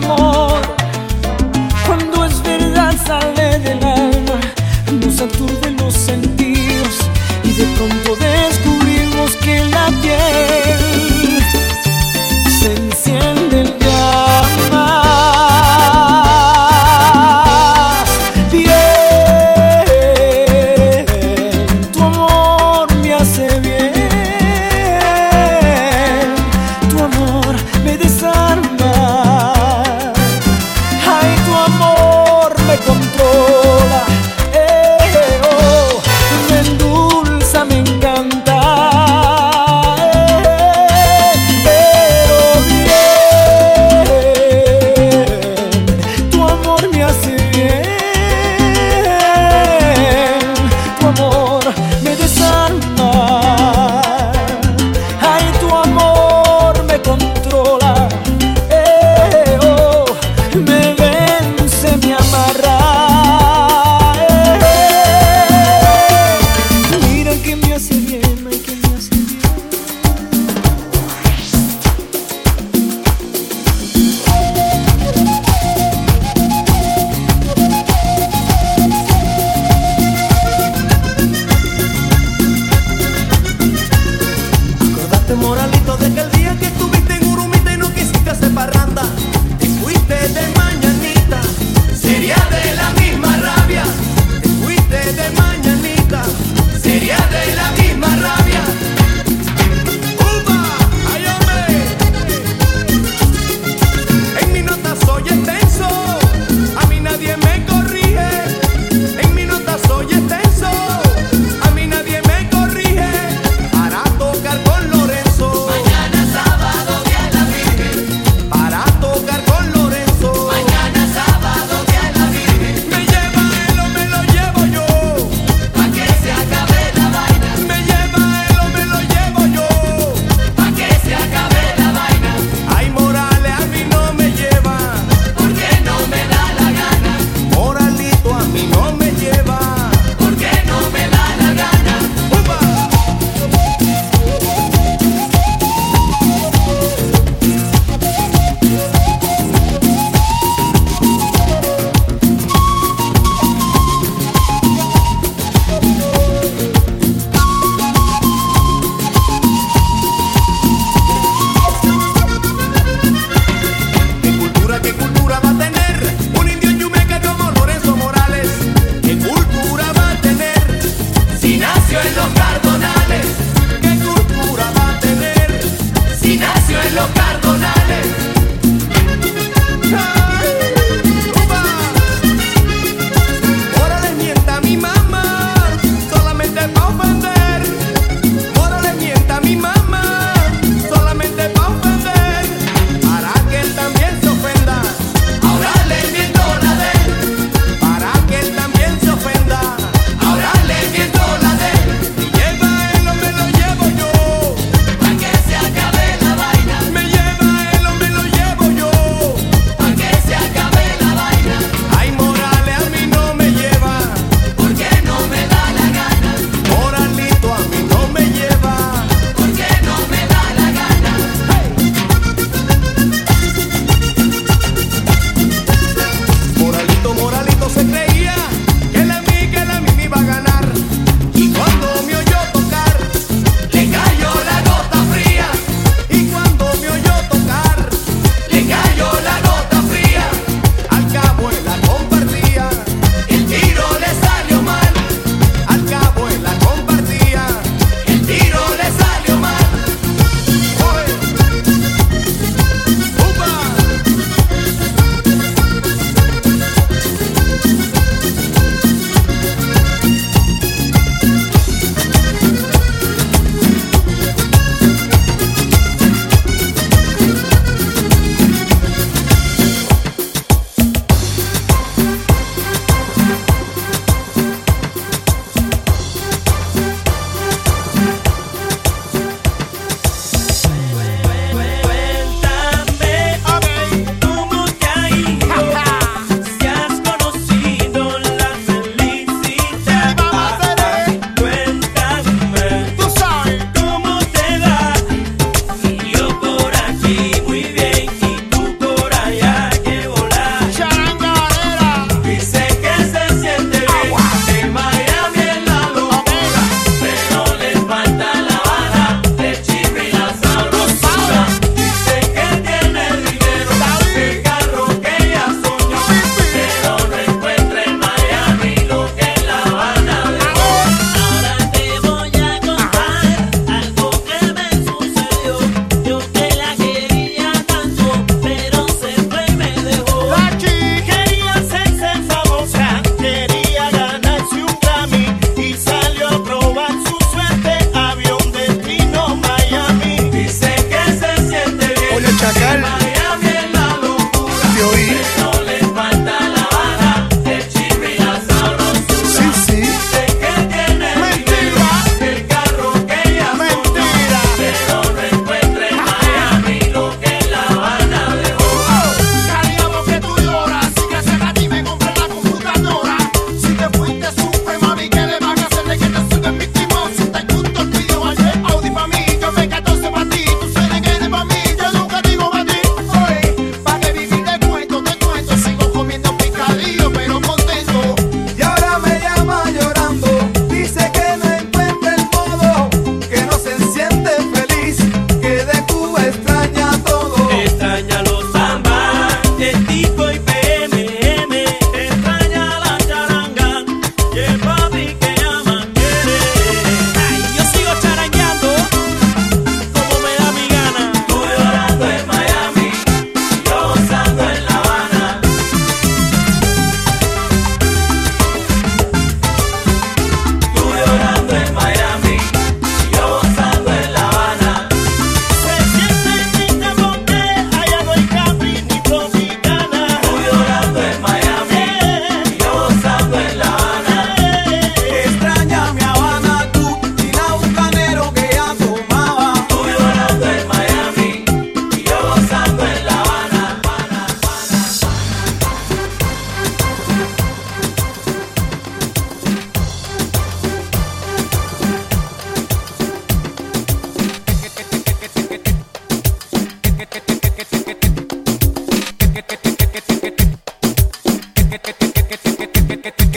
de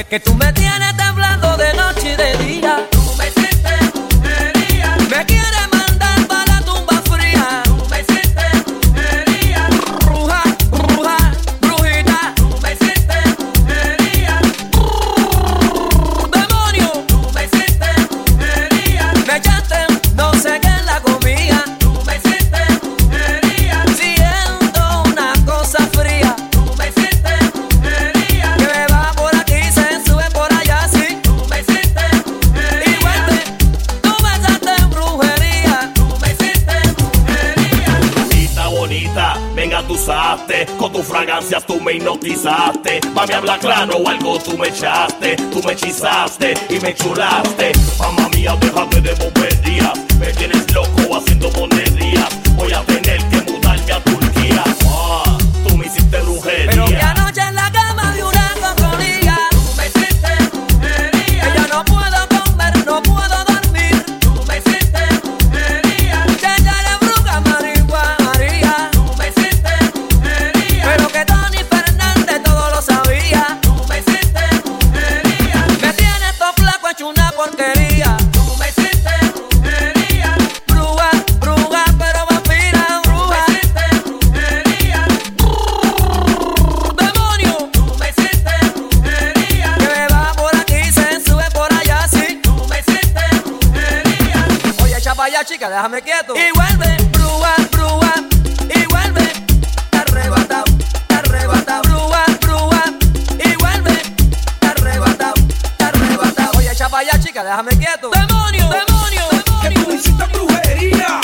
que tú me tienes para allá, chica, déjame quieto. ¡Demonio! ¡Demonio! ¡Demonio! ¡Que tú hiciste brujería!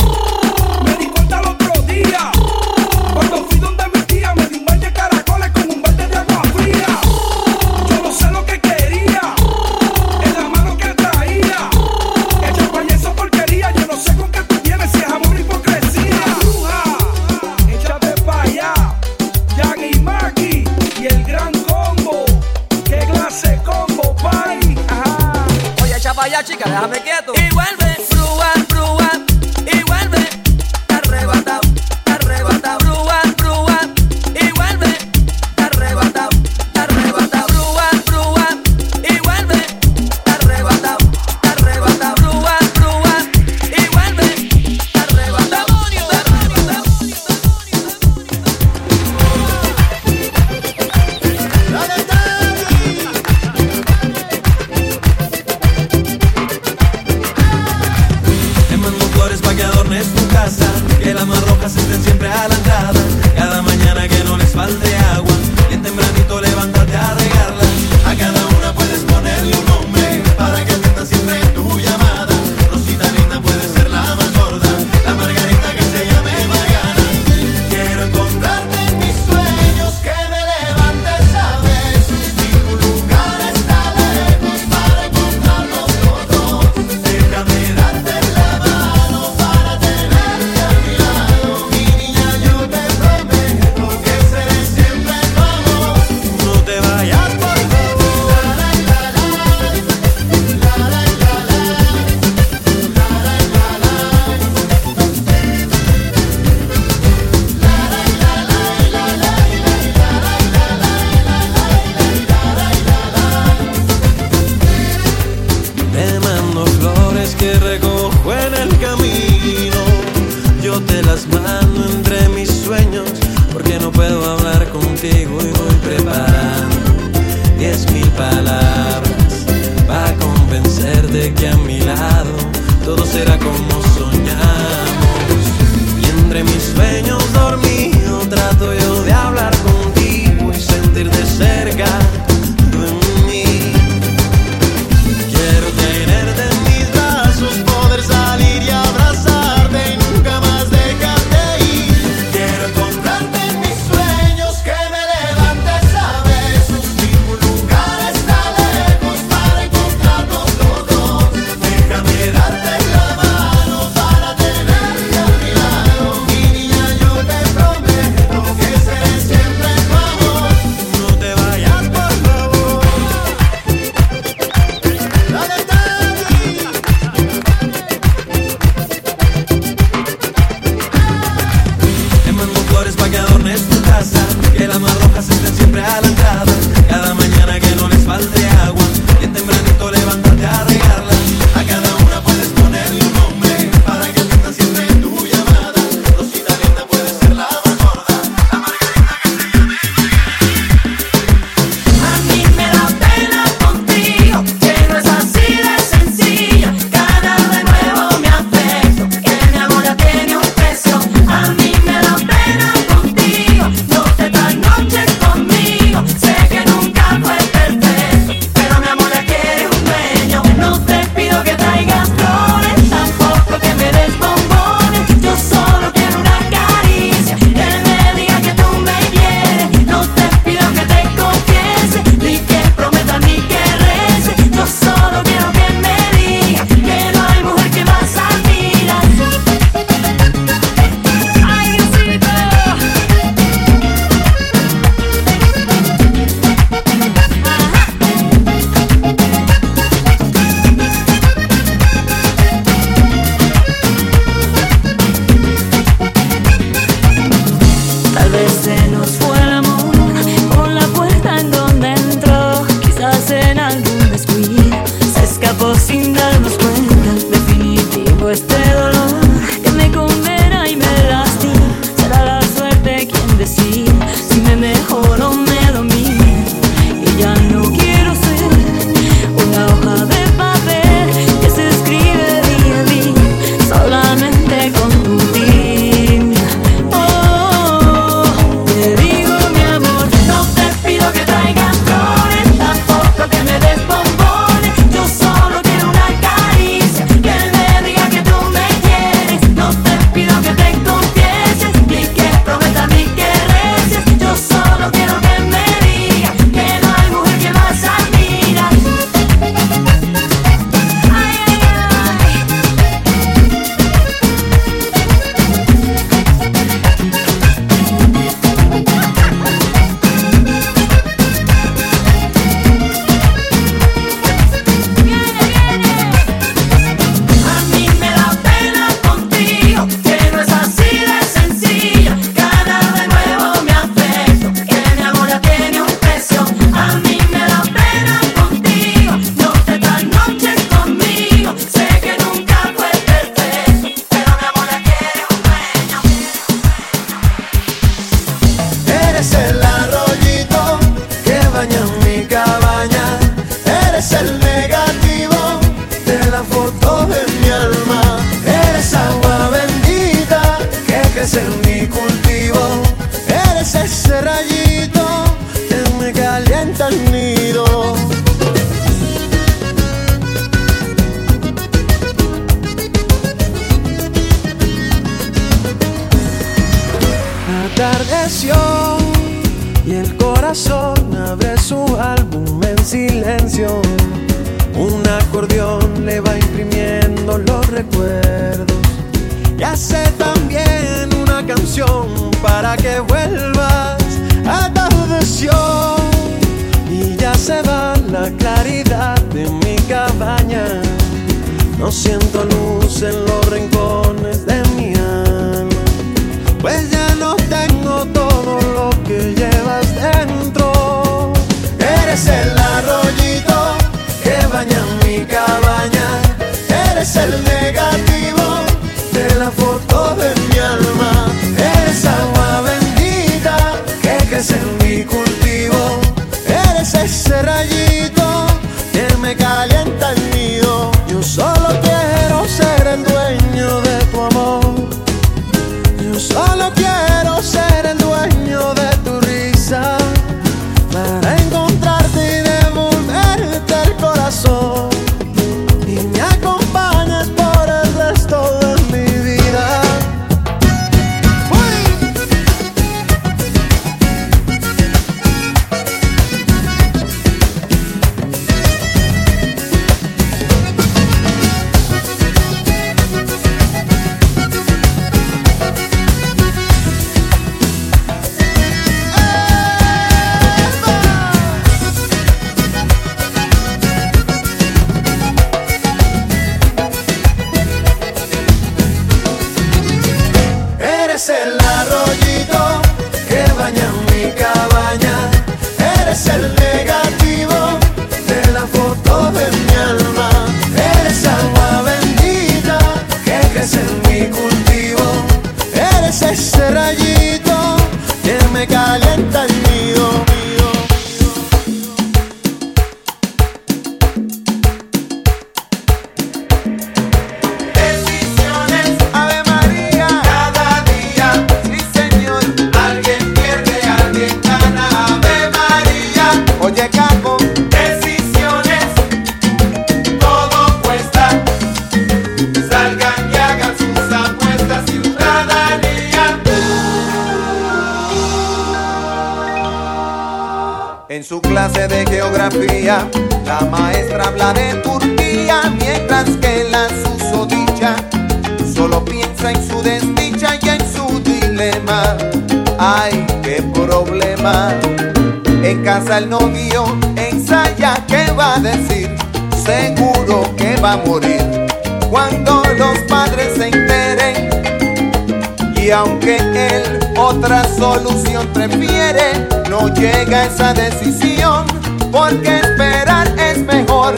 que él otra solución prefiere. No llega a esa decisión, porque esperar es mejor.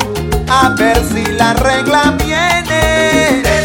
A ver si la regla viene.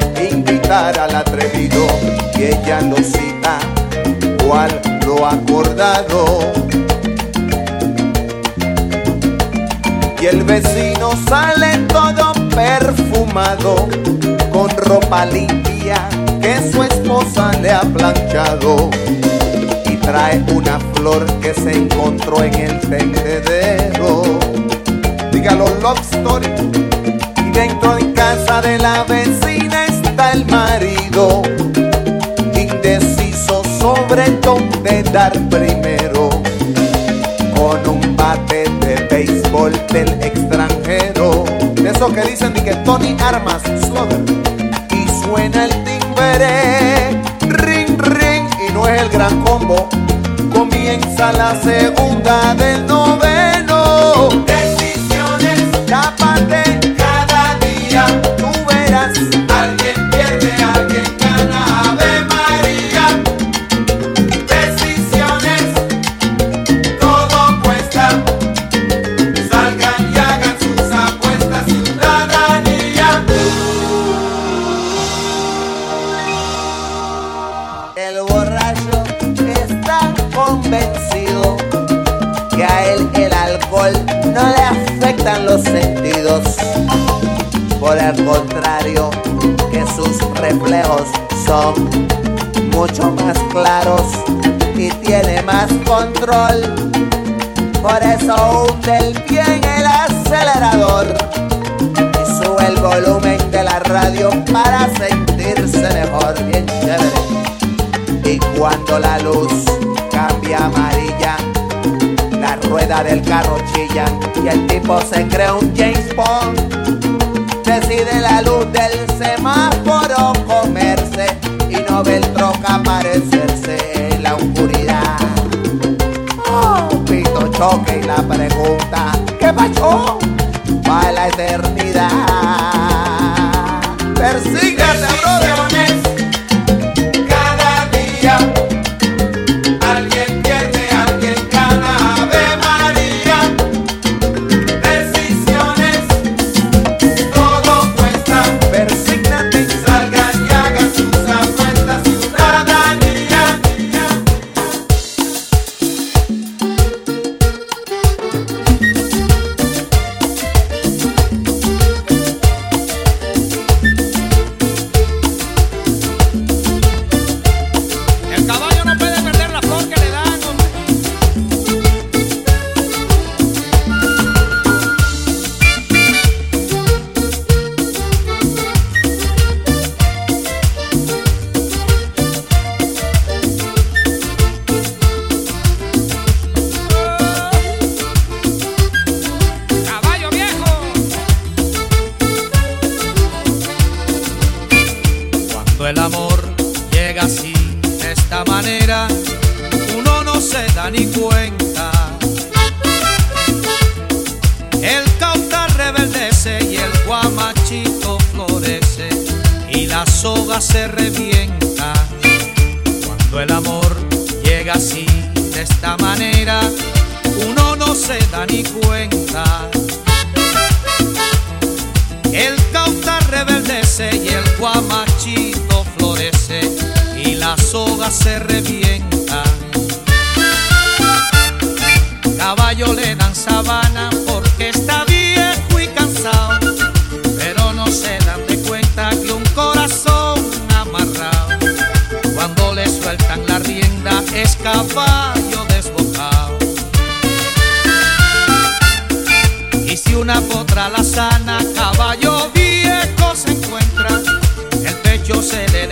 invitar al atrevido y ella lo cita cual lo acordado. Y el vecino sale todo perfumado con ropa limpia que su esposa le ha planchado trae una flor que se encontró en el tendedero. Dígalo, love story. Y dentro de casa de la vecina marido, indeciso sobre dónde dar primero. Con un bate de béisbol del extranjero. De eso que dicen de que Tony Armas, Slugger. Y suena el timbre no es el gran combo. Comienza la segunda del noveno. Se cree un James Bond. Decide la luz del semáforo comerse y no ve el troca aparecerse en la oscuridad. Oh, pito choque y la pregunta, ¿qué pasó? Para la eternidad. Persíguete,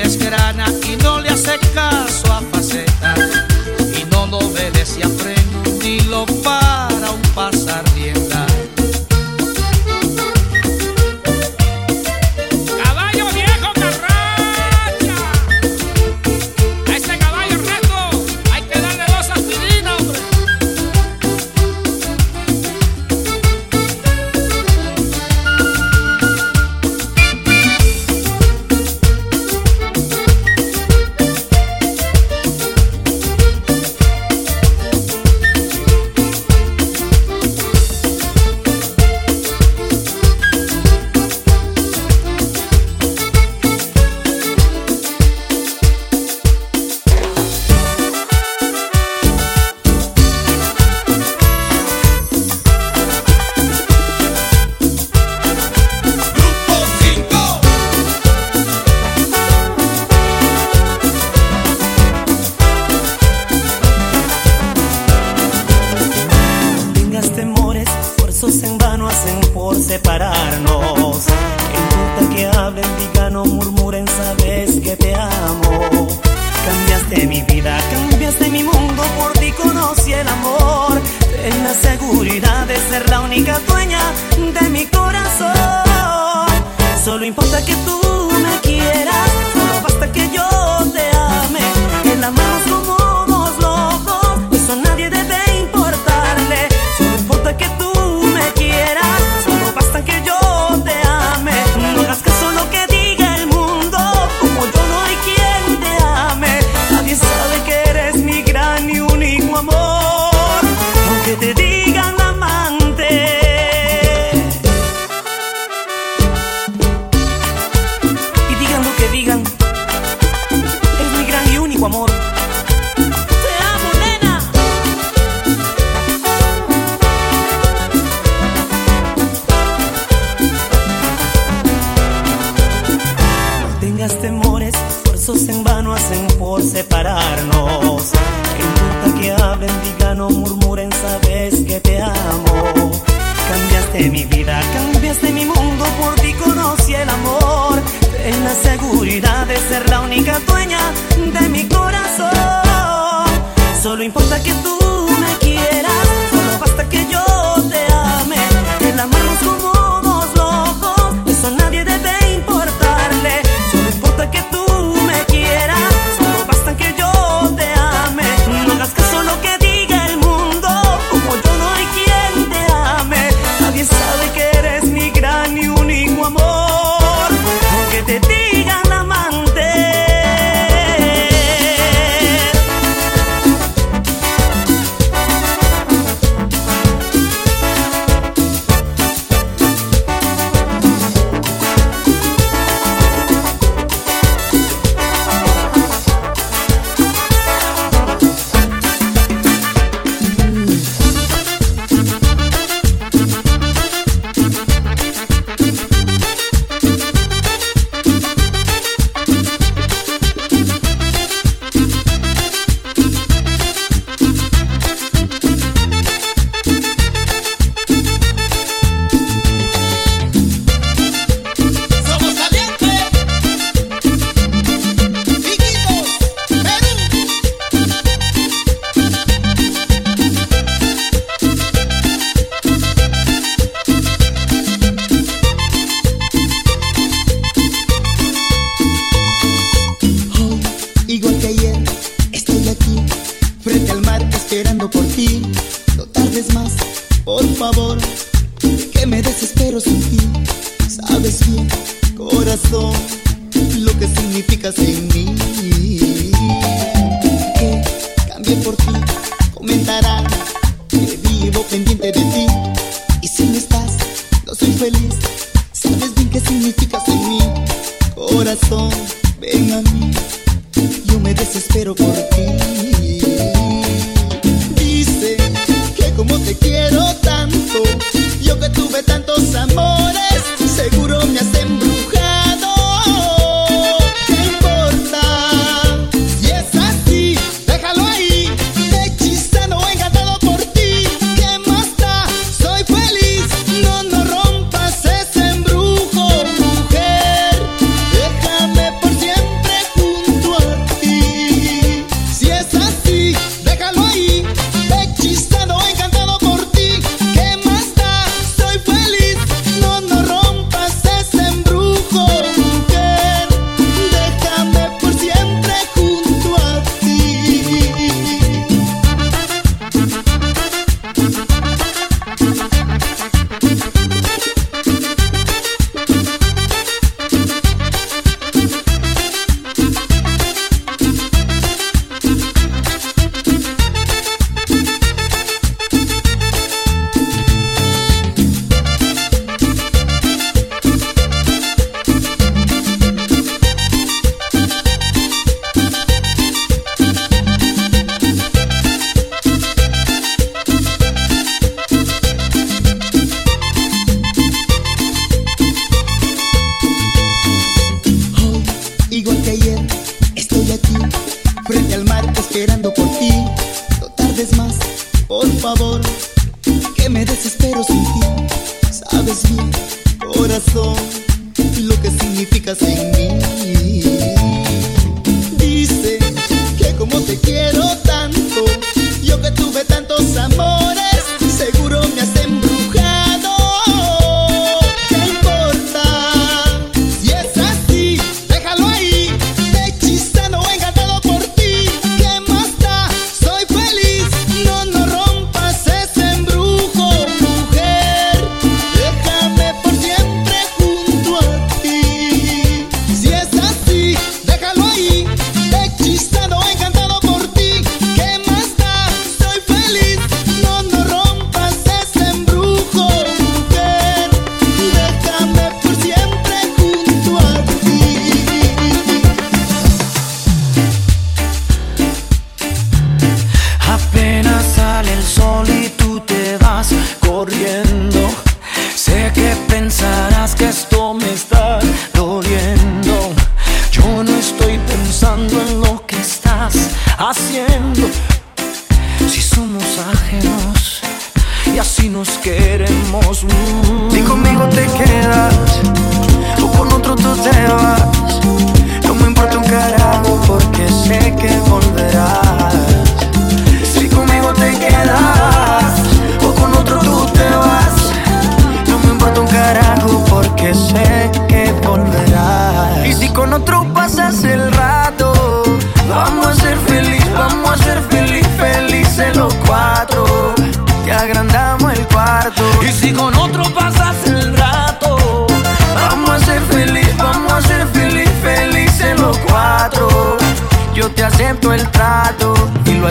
le desgrana y no le hace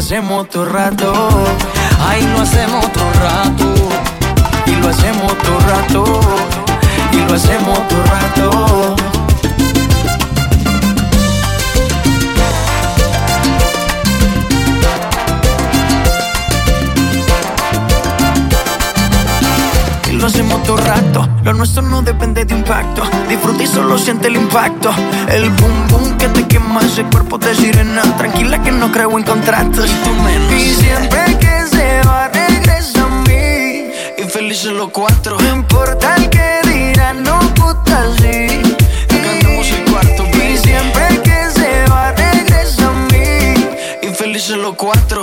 hacemos todo rato. Ay, lo hacemos todo rato. Y lo hacemos todo rato. Y lo hacemos todo rato. Y lo hacemos todo rato. Lo nuestro no depende de impacto. Disfruta y solo siente el impacto. El boom boom que te quema ese cuerpo de sirena. Tranquila que no creo en contratos. Y tú menos. Y siempre que se va, regresa a mí. Y felices los cuatro. No importa el que dirán, no puta sí. Cantamos el cuarto. Y siempre que se va, regresa a mí. Y felices los cuatro.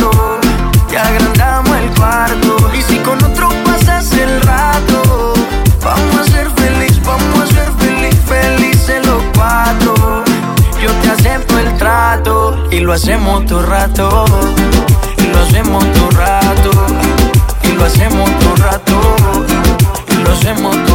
Lo hacemos todo rato. Y lo hacemos todo rato. Y lo hacemos todo rato. Y lo hacemos todo rato.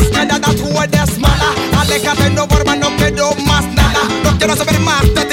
es nada, tú eres mala. Aléjate, no vuelvas, no quiero más nada. No quiero saber más de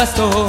bastó,